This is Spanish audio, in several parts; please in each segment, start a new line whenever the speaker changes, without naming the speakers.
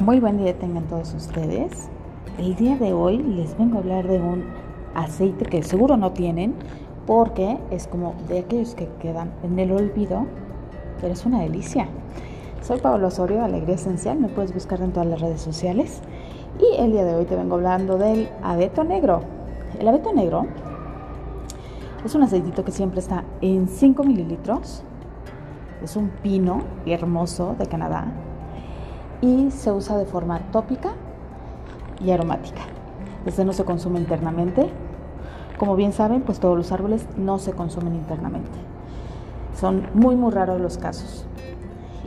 Muy buen día tengan todos ustedes. El día de hoy les vengo a hablar de un aceite que seguro no tienen porque es como de aquellos que quedan en el olvido, pero es una delicia. Soy Pablo Osorio, Alegría Esencial, me puedes buscar en todas las redes sociales y el día de hoy te vengo hablando del abeto negro. El abeto negro es un aceitito que siempre está en 5 mililitros. Es un pino hermoso de Canadá y se usa de forma tópica y aromática. Este no se consume internamente. Como bien saben, pues todos los árboles no se consumen internamente. Son muy muy raros los casos.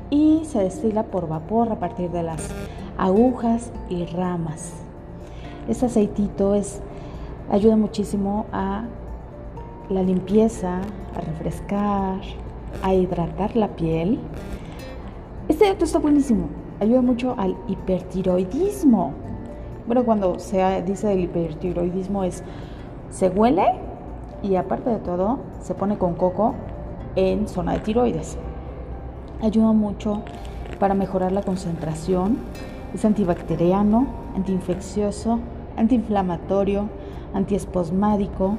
Y se destila por vapor a partir de las agujas y ramas. Este aceitito es, ayuda muchísimo a la limpieza, a refrescar, a hidratar la piel. Este otro está buenísimo ayuda mucho al hipertiroidismo. Bueno, cuando se dice del hipertiroidismo es, se huele y aparte de todo se pone con coco en zona de tiroides. Ayuda mucho para mejorar la concentración, es antibacteriano, antiinfeccioso, antiinflamatorio, antiespasmádico.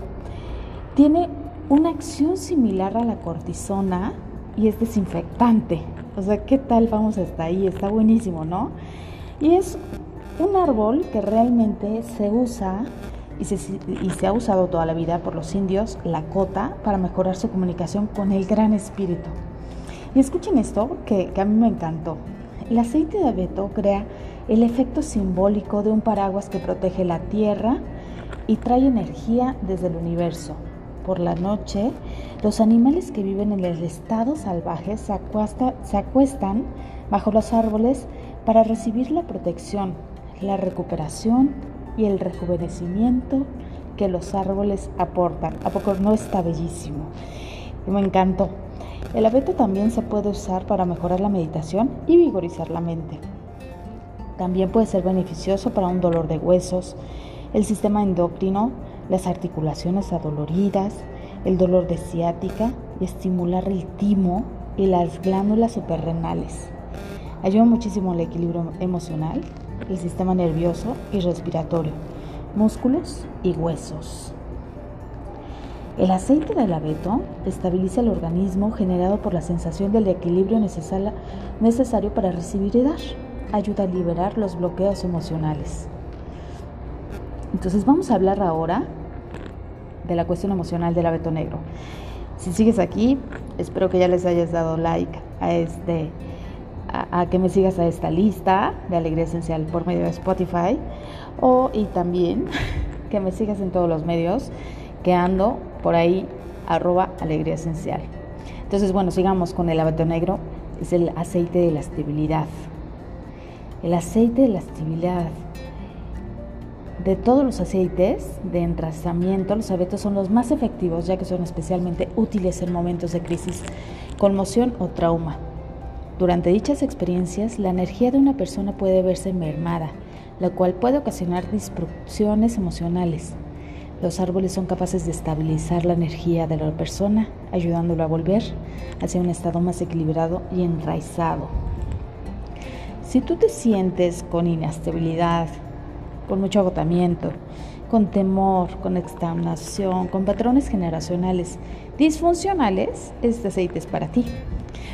Tiene una acción similar a la cortisona y es desinfectante. O sea, ¿qué tal vamos hasta ahí? Está buenísimo, ¿no? Y es un árbol que realmente se usa y se, ha usado toda la vida por los indios, la cota, para mejorar su comunicación con el gran espíritu. Y escuchen esto, que, que a mí me encantó. El aceite de abeto crea el efecto simbólico de un paraguas que protege la tierra y trae energía desde el universo. Por la noche, los animales que viven en el estado salvaje se, acuestan bajo los árboles para recibir la protección, la recuperación y el rejuvenecimiento que los árboles aportan. ¿A poco no está bellísimo? Me encantó. El abeto también se puede usar para mejorar la meditación y vigorizar la mente. También puede ser beneficioso para un dolor de huesos, el sistema endocrino, las articulaciones adoloridas, el dolor de ciática y estimular el timo y las glándulas suprarrenales. Ayuda muchísimo al equilibrio emocional, el sistema nervioso y respiratorio, músculos y huesos. El aceite del abeto estabiliza el organismo generado por la sensación del equilibrio necesario para recibir y dar. Ayuda a liberar los bloqueos emocionales. Entonces vamos a hablar ahora de la cuestión emocional del abeto negro. Si sigues aquí, espero que ya les hayas dado like a este a, que me sigas a esta lista de Alegría Esencial por medio de Spotify o y también que me sigas en todos los medios que ando por ahí arroba Alegría Esencial. Entonces, bueno, sigamos con el abeto negro, es el aceite de la estabilidad. El aceite de la estabilidad de todos los aceites de enraizamiento, los abetos son los más efectivos ya que son especialmente útiles en momentos de crisis, conmoción o trauma. Durante dichas experiencias, la energía de una persona puede verse mermada, la cual puede ocasionar disrupciones emocionales. Los árboles son capaces de estabilizar la energía de la persona, ayudándolo a volver hacia un estado más equilibrado y enraizado. Si tú te sientes con inestabilidad, con mucho agotamiento, con temor, con extanación, con patrones generacionales disfuncionales, este aceite es para ti.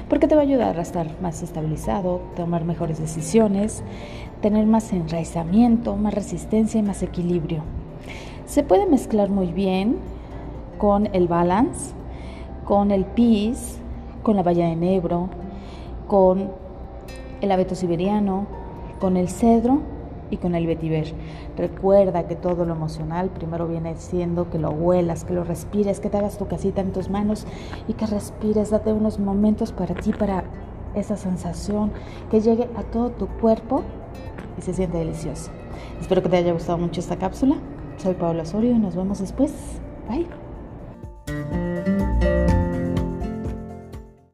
Porque te va a ayudar a estar más estabilizado, tomar mejores decisiones, tener más enraizamiento, más resistencia y más equilibrio. Se puede mezclar muy bien con el balance, con el peace, con la valla de negro, con el abeto siberiano, con el cedro y con el vetiver. Recuerda que todo lo emocional primero viene siendo que lo huelas, que lo respires, que te hagas tu casita en tus manos y que respires, date unos momentos para ti, para esa sensación que llegue a todo tu cuerpo y se siente delicioso. Espero que te haya gustado mucho esta cápsula. Soy Paola Osorio y nos vemos después. Bye.